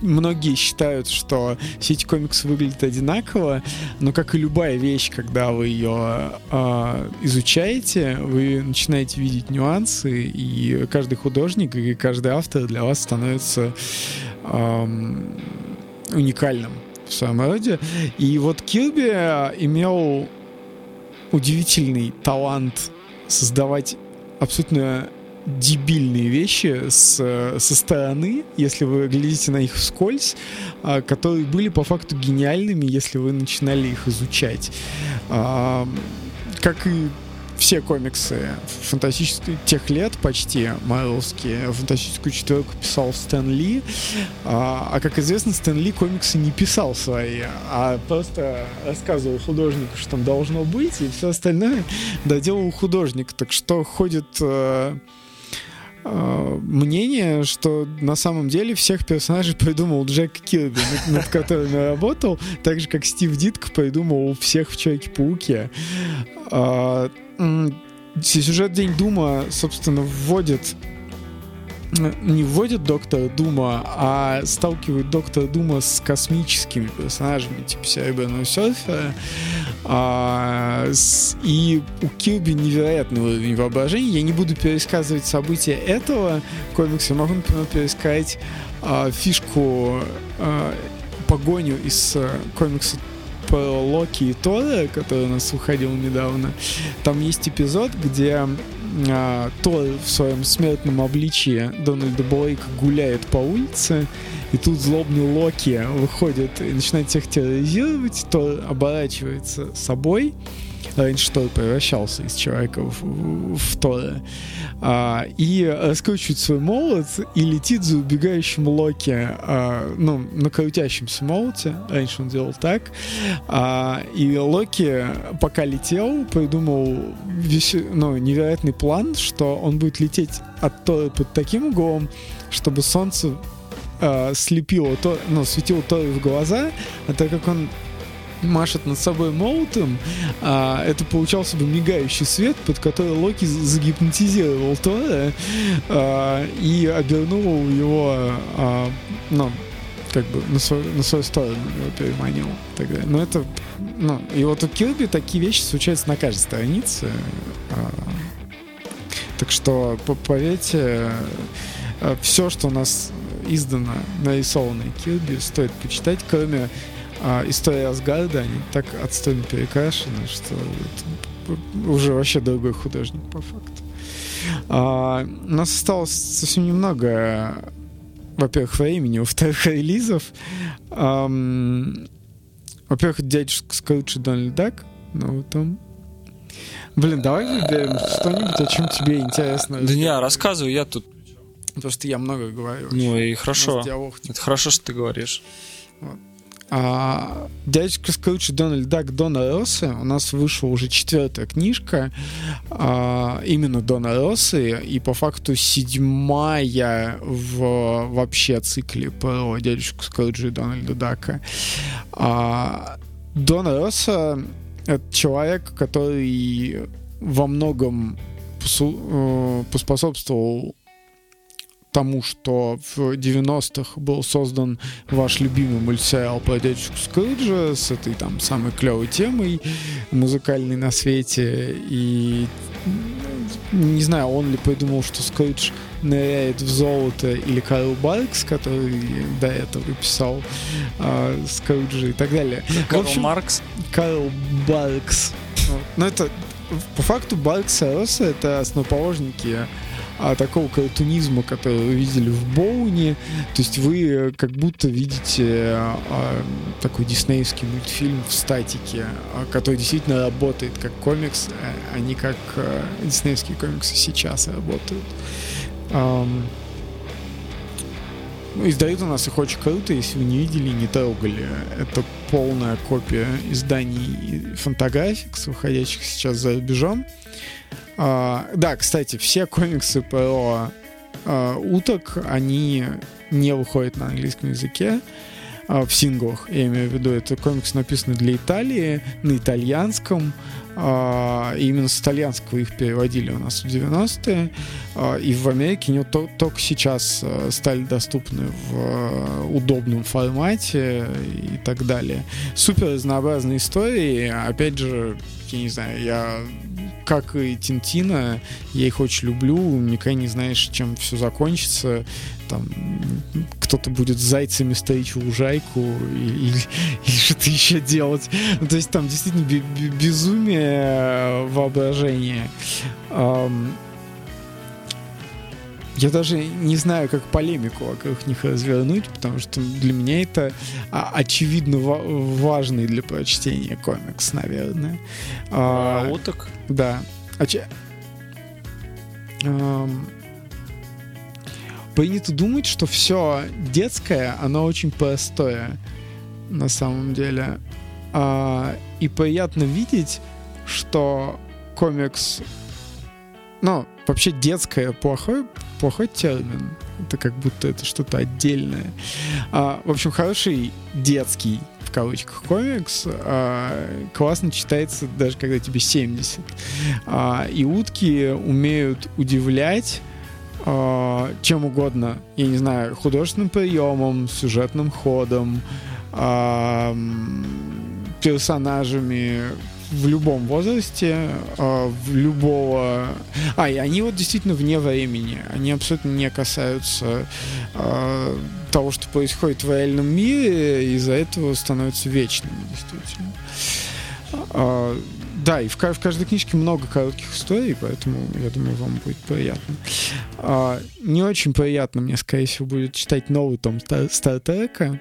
многие считают, что все эти комиксы выглядят одинаково, но как и любая вещь, когда вы ее э, изучаете, вы начинаете видеть нюансы, и каждый художник и каждый автор для вас становится э, уникальным в своем роде. И вот Кирби имел удивительный талант создавать абсолютно дебильные вещи с, со стороны, если вы глядите на их вскользь, а, которые были по факту гениальными, если вы начинали их изучать. Как и все комиксы фантастических тех лет почти марвелские фантастическую четверку писал Стэн Ли. А, а как известно Стэн Ли комиксы не писал свои а просто рассказывал художнику что там должно быть и все остальное доделал художник. Так что ходит э, мнение, что на самом деле всех персонажей *laughs* придумал Джек Кирби, над, над которыми работал, так же, как Стив Дитк придумал всех в Человеке-пауке. А, сюжет День Дума, собственно, вводит не вводит Доктора Дума, а сталкивает Доктора Дума с космическими персонажами, типа Серебряного серфера. А, с, и у Кирби невероятный уровень воображения. Я не буду пересказывать события этого комикса, могу, например, пересказать а, фишку а, погоню из а, комикса про Локи и Тора, который у нас выходил недавно, там есть эпизод, где а, Тор в своем смертном обличии Дональда Блейка гуляет по улице, и тут злобный Локи выходит и начинает всех терроризировать, Тор оборачивается собой, Тор превращался из человека в, в Тора, а, и раскручивает свой молот и летит за убегающим Локи, а, ну, на крутящемся молоте, раньше он делал так, а, и Локи, пока летел, придумал весь, ну, невероятный план, что он будет лететь от Тора под таким углом, чтобы солнце э, слепило, то, ну, светило Тору в глаза, а так как он *laughs* машет над собой молотом, а, это получался бы мигающий свет, под который Локи загипнотизировал Тора а, и обернул его, а, ну, как бы на свою, на свою сторону его переманил. Тогда. Но это, ну, и вот у Кирби такие вещи случаются на каждой странице. А, так что, поверьте, а, все, что у нас издано, нарисовано Кирби, стоит почитать, кроме а история Асгарда, они так отстойно перекрашены, что это уже вообще другой художник по факту. А, у нас осталось совсем немного, во-первых, времени, во-вторых, релизов. Ам, во-первых, дядюшка Скрудж и Дональд Дак, ну, там... Блин, давай выберем что-нибудь, о чем тебе интересно. Да не, рассказывай, я тут... Потому что я много говорю. Ну и хорошо. Это хорошо, что ты говоришь. А, дядюшка Скрудж и Дональд Дак Дона Росса. У нас вышла уже четвертая книжка а, именно Дона Россы, и по факту седьмая в вообще цикле про дядюшку Скруджа и Дональда Дака. А, Дона Росса — это человек, который во многом э, поспособствовал тому, что в 90-х был создан ваш любимый мультсериал про дядюшку Скруджа с этой там самой клевой темой музыкальной на свете. И не знаю, он ли придумал, что Скрудж ныряет в золото, или Карл Баркс, который до этого писал э, Скруджа и так далее. Карл В общем, Маркс. Карл Баркс. Но это по факту Баркс и Росса это основоположники а, такого картунизма, который вы видели в Боуне. То есть вы э, как будто видите а, такой диснеевский мультфильм в статике, а, который действительно работает как комикс, а не как а, диснеевские комиксы сейчас работают. Ну, Издают у нас их очень круто, если вы не видели, не трогали. Это полная копия изданий фантаграфикс, выходящих сейчас за рубежом. А, да, кстати, все комиксы про а, уток, они не выходят на английском языке в синглах, я имею в виду. Это комикс написаны для Италии, на итальянском. а, именно с итальянского их переводили у нас в 90-е. а, и в Америке они только сейчас а, стали доступны в а, удобном формате и так далее. Супер разнообразные истории. Опять же, я не знаю, я как и Тинтина, я их очень люблю, никогда не знаешь, чем все закончится. Там кто-то будет зайцами стричь в лужайку или, или что-то еще делать. Ну, то есть там действительно бе- бе- безумие воображения. Ам, я даже не знаю, как полемику вокруг них развернуть, потому что для меня это а, очевидно ва- важный для прочтения комикс, наверное. А, А уток? да. Че- Ам, Принято думать, что все детское, оно очень простое на самом деле. А, и приятно видеть, что комикс... Ну, вообще детское плохой, плохой термин. Это как будто это что-то отдельное. А, в общем, хороший детский в кавычках комикс а, классно читается даже когда тебе 70. А, и утки умеют удивлять а, чем угодно. Я не знаю, художественным приемом, сюжетным ходом, а, персонажами в любом возрасте, а, в любого... А, и они вот действительно вне времени. Они абсолютно не касаются а, того, что происходит в реальном мире, и из-за этого становятся вечными, действительно. А, да, и в, в каждой книжке много коротких историй, поэтому, я думаю, вам будет приятно. Не очень приятно мне, скорее всего, будет читать новый том Стар- Стартрека,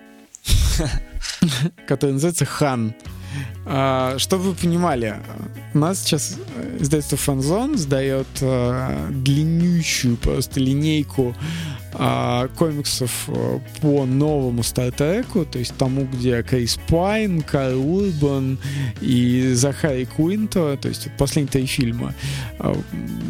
*laughs* который называется «Хан». А, чтобы вы понимали, у нас сейчас э, издательство Фанзон сдает а, длиннющую просто линейку а, комиксов а, по новому Стартреку, то есть тому, где Крис Пайн, Карл Урбан и Захари Куинто, то есть последние три фильма а,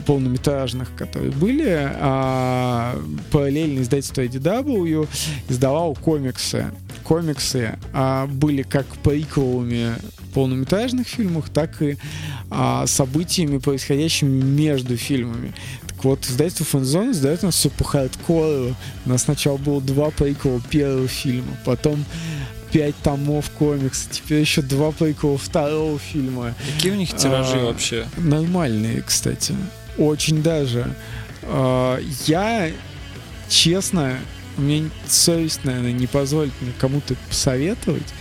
полнометражных, которые были, а, параллельно издательство IDW издавал комиксы. Комиксы а, были как приквелами полнометражных фильмах, так и а, событиями, происходящими между фильмами. Так вот, издательство Фанзон издает у нас все по хардкору. У нас сначала было два приквела первого фильма, потом пять томов комикса, теперь еще два приквела второго фильма. Какие у них тиражи А, вообще? Нормальные, кстати. Очень даже. А, Я, честно, мне совесть, наверное, не позволит мне кому-то посоветовать,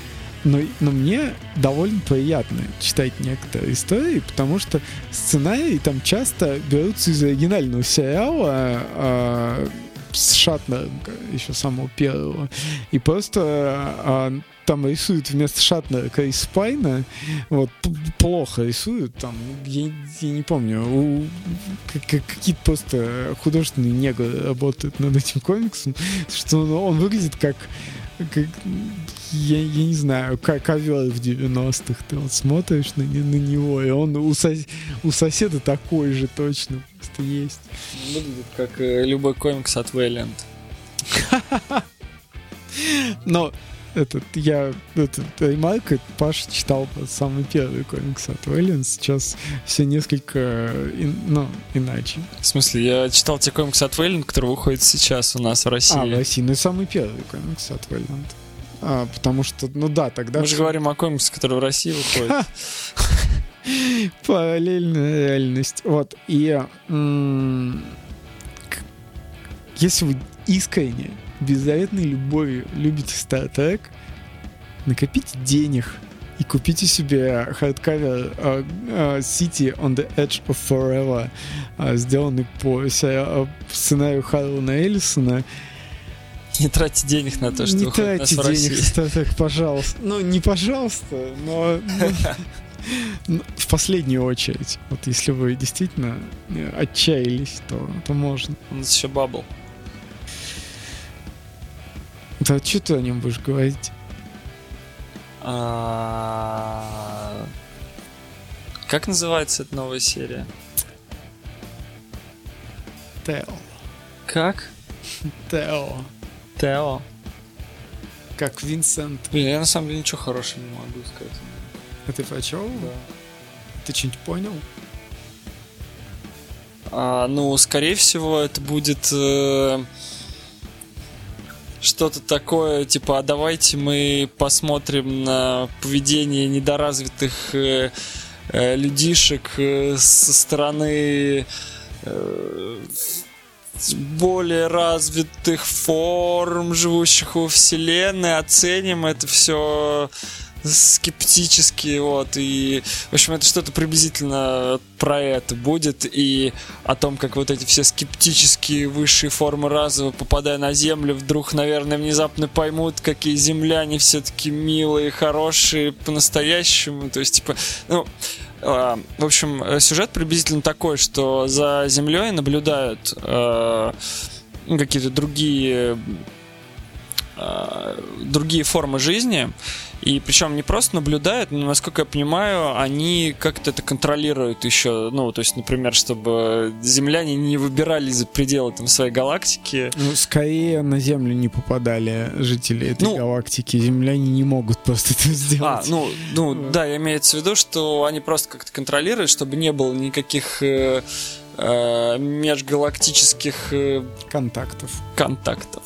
но, но мне довольно приятно читать некоторые истории, потому что сценарии там часто берутся из оригинального сериала, а, с Шатнером еще самого первого. И просто а, там рисуют вместо Шатнера Крис Пайна. Вот, плохо рисуют. Там, я, я не помню, у, какие-то просто художественные негры работают над этим комиксом, что он, он выглядит как как, я, я не знаю, как ковер в 90-х. Ты вот смотришь на, на него, и он у, сос, у соседа такой же точно просто есть. Выглядит как э, любой комикс от Вейленд. *laughs* Но этот, я, этот, ремарка, Паша читал самый первый комикс от Вэллин, сейчас все несколько, ин, ну, иначе. В смысле, я читал те комиксы от Вэллин, которые выходят сейчас у нас в России. А, в России, ну и самый первый комикс от Вэллин. А, потому что, ну да, тогда... Мы же говорим о комиксах, которые в России выходят. Параллельная реальность. Вот, и если вы искренне беззаветной любовью любите Star Trek, накопите денег и купите себе hardcover uh, uh, City on the Edge of Forever, uh, сделанный по сценарию Харлана Эллисона. Не тратьте денег на то, что Не тратьте денег, Star Trek, пожалуйста. Ну, не пожалуйста, но... Ну, *laughs* в последнюю очередь. Вот если вы действительно отчаялись, то, то можно. У нас еще Bubble. Да что ты о нем будешь говорить? А... Как называется эта новая серия? Тео. Как? Тео. Тео. Как Винсент. Блин, я на самом деле ничего хорошего не могу сказать. А ты про чего? Да. Ты что-нибудь понял? А, ну, скорее всего, это будет... Э что-то такое, типа, а давайте мы посмотрим на поведение недоразвитых э, э, людишек э, со стороны э, более развитых форм, живущих во Вселенной, оценим это все скептически, вот, и, в общем, это что-то приблизительно про это будет, и о том, как вот эти все скептические высшие формы разума, попадая на Землю, вдруг, наверное, внезапно поймут, какие земляне все-таки милые, хорошие, по-настоящему, то есть, типа, ну, а, в общем, сюжет приблизительно такой, что за Землей наблюдают э, какие-то другие другие формы жизни, и причем не просто наблюдают, но, насколько я понимаю, они как-то это контролируют еще. Ну, то есть, например, чтобы земляне не выбирались за пределы там, своей галактики. Ну, скорее на Землю не попадали жители этой ну, галактики. Земляне не могут просто это сделать. А, ну, ну да, я имею в виду, что они просто как-то контролируют, чтобы не было никаких э, э, межгалактических э, контактов. Контактов.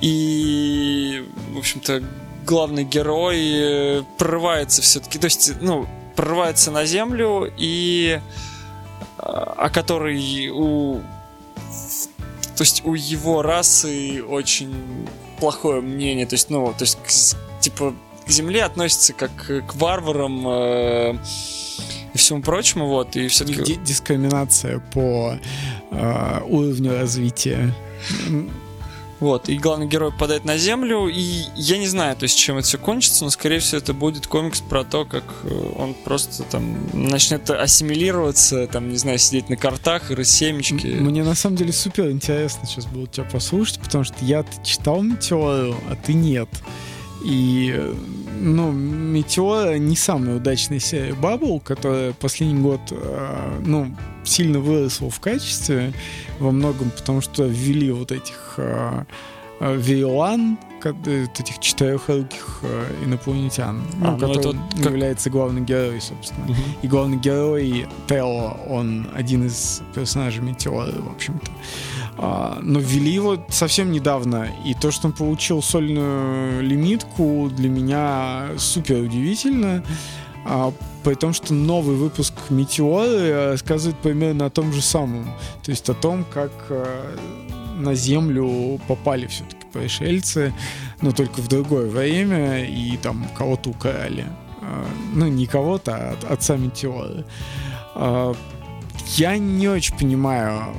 И, в общем-то, главный герой э, прорывается все-таки, то есть, ну, прорывается на землю и а, о которой у то есть у его расы очень плохое мнение, то есть, ну, то есть, к, типа, к земле относится как к варварам э, и всему прочему, вот, и все-таки... Дискриминация по э, уровню развития вот, и главный герой попадает на Землю, и я не знаю, то есть, чем это все кончится, но, скорее всего, это будет комикс про то, как э, он просто там начнет ассимилироваться, там, не знаю, сидеть на картах и рассемечки. Мне на самом деле супер интересно сейчас было тебя послушать, потому что я читал Метеору, а ты нет. И, ну, Метеора не самая удачная серия Бабл, которая последний год, э, ну, сильно выросла в качестве во многом, потому что ввели вот этих э, э Вейлан, этих четырехруких инопланетян, ну, а, ну, который это является главным героем, собственно. Угу. И главный герой Тео, он один из персонажей Метеора, в общем-то. А, но ввели его совсем недавно, и то, что он получил сольную лимитку, для меня супер удивительно. А, при том, что новый выпуск Метеоры рассказывает примерно о том же самом. То есть о том, как а, на Землю попали все-таки пришельцы, но только в другое время, и там кого-то украли. А, ну, не кого-то, а отца Метеоры. Я не очень понимаю,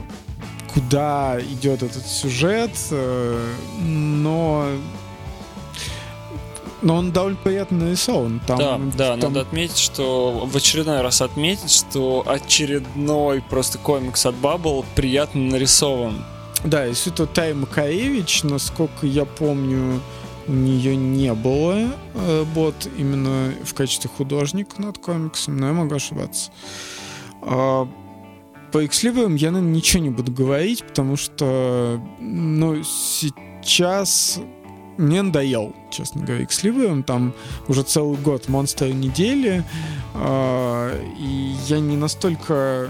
куда идет этот сюжет, э, но но он довольно приятно нарисован. Там, да, да, там... надо отметить, что в очередной раз отметить, что очередной просто комикс от Bubble приятно нарисован. Да, и это Тай Макаревич, насколько я помню, у нее не было работ именно в качестве художника над комиксом, но я могу ошибаться. А, по Xlibrum я, наверное, ничего не буду говорить, потому что, ну, сейчас мне надоел, честно говоря, Xlibrum. Там уже целый год монстры недели, э, и я не настолько...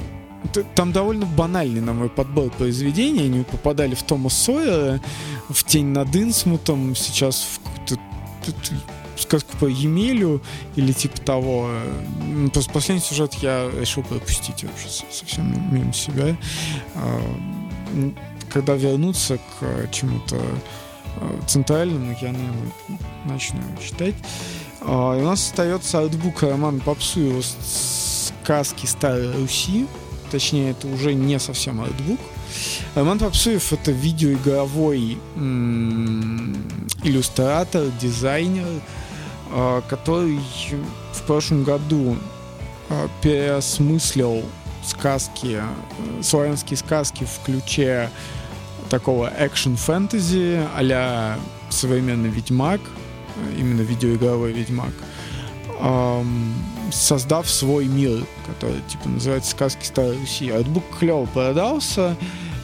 Там довольно банальный, на мой подбор произведений. Они попадали в Тома Сойера, в Тень над Инсмутом, сейчас в сказку по Емелю или типа того. Просто последний сюжет я решил пропустить вообще совсем мимо себя. А, когда вернуться к чему-то а, центральному, я, наверное, начну его читать. А, у нас остается артбук Романа Попсуева «Сказки Старой Руси». Точнее, это уже не совсем артбук. Роман Попсуев — это видеоигровой иллюстратор, дизайнер, который в прошлом году а, переосмыслил сказки, э, славянские сказки в ключе такого экшен-фэнтези а современный Ведьмак, э, именно видеоигровой Ведьмак, создав свой мир, который типа называется «Сказки Старой Руси». Артбук клево продался,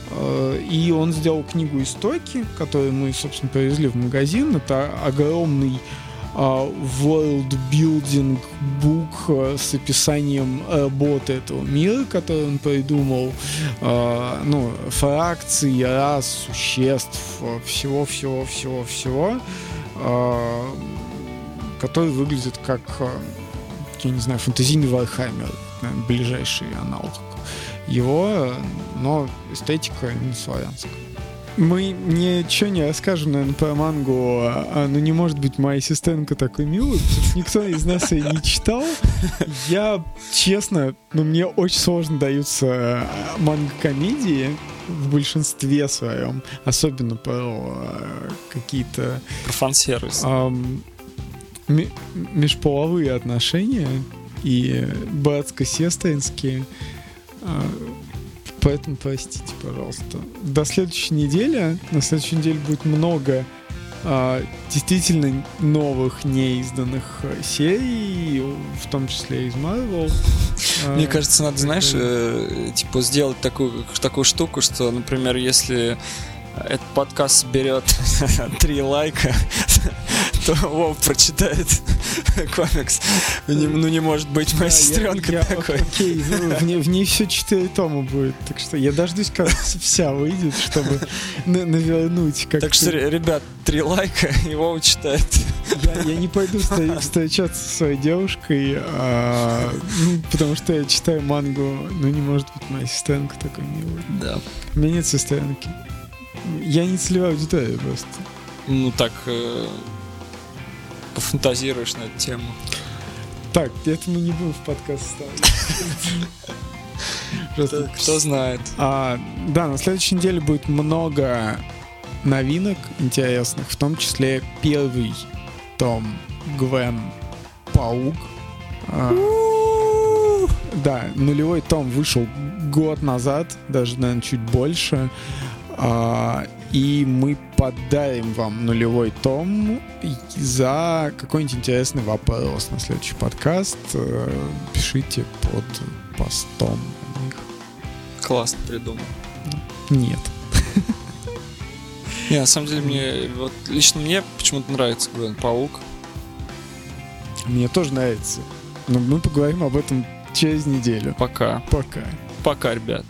э, и он сделал книгу «Истоки», которую мы, собственно, привезли в магазин. Это огромный world building book с описанием работы этого мира, который он придумал, ну, фракций, рас, существ, всего-всего-всего-всего, который выглядит как, я не знаю, фантазийный Warhammer, ближайший аналог его, но эстетика не славянская. Мы ничего не расскажем, наверное, про мангу, а, ну не может быть моя сестренка такой милой, никто из нас ее не читал. Я, честно, ну мне очень сложно даются а, манго-комедии в большинстве своем, особенно про а, какие-то... Про фан-сервис. межполовые отношения и братско-сестринские Поэтому простите, пожалуйста. До следующей недели. На следующей неделе будет много а, действительно новых неизданных серий, в том числе из Marvel. *laughs* А, Мне кажется, надо, знаешь, э, типа сделать такую, такую штуку, что, например, если этот подкаст соберет *laughs* три лайка, то Вов прочитает *laughs* комикс. Ну, не может быть моя сестренка такой. Окей, в, в ней все четыре тома будет. Так что я дождусь, когда *laughs* вся выйдет, чтобы навернуть. Как так что, ребят, три лайка, *laughs* и Вова читает. Я, я не пойду встречаться со своей девушкой, а, ну, потому что я читаю мангу. Ну, не может быть моя сестренка такой милая. Да. У меня нет сестренки. Я не целевая аудитория просто. Ну так, э, пофантазируешь на эту тему. Так, это мы не будем в подкаст ставить. *laughs* Кто знает. А, да, на следующей неделе будет много новинок интересных, в том числе первый том Гвен Паук. А, да, нулевой том вышел год назад, даже, наверное, чуть больше. А, и мы подарим вам нулевой том за какой-нибудь интересный вопрос на следующий подкаст. Э, пишите под постом у них. Классно придумал. Нет. Не, на самом деле мне, вот лично мне почему-то нравится Гвен Паук. Мне тоже нравится. Но мы поговорим об этом через неделю. Пока. Пока. Пока, ребят.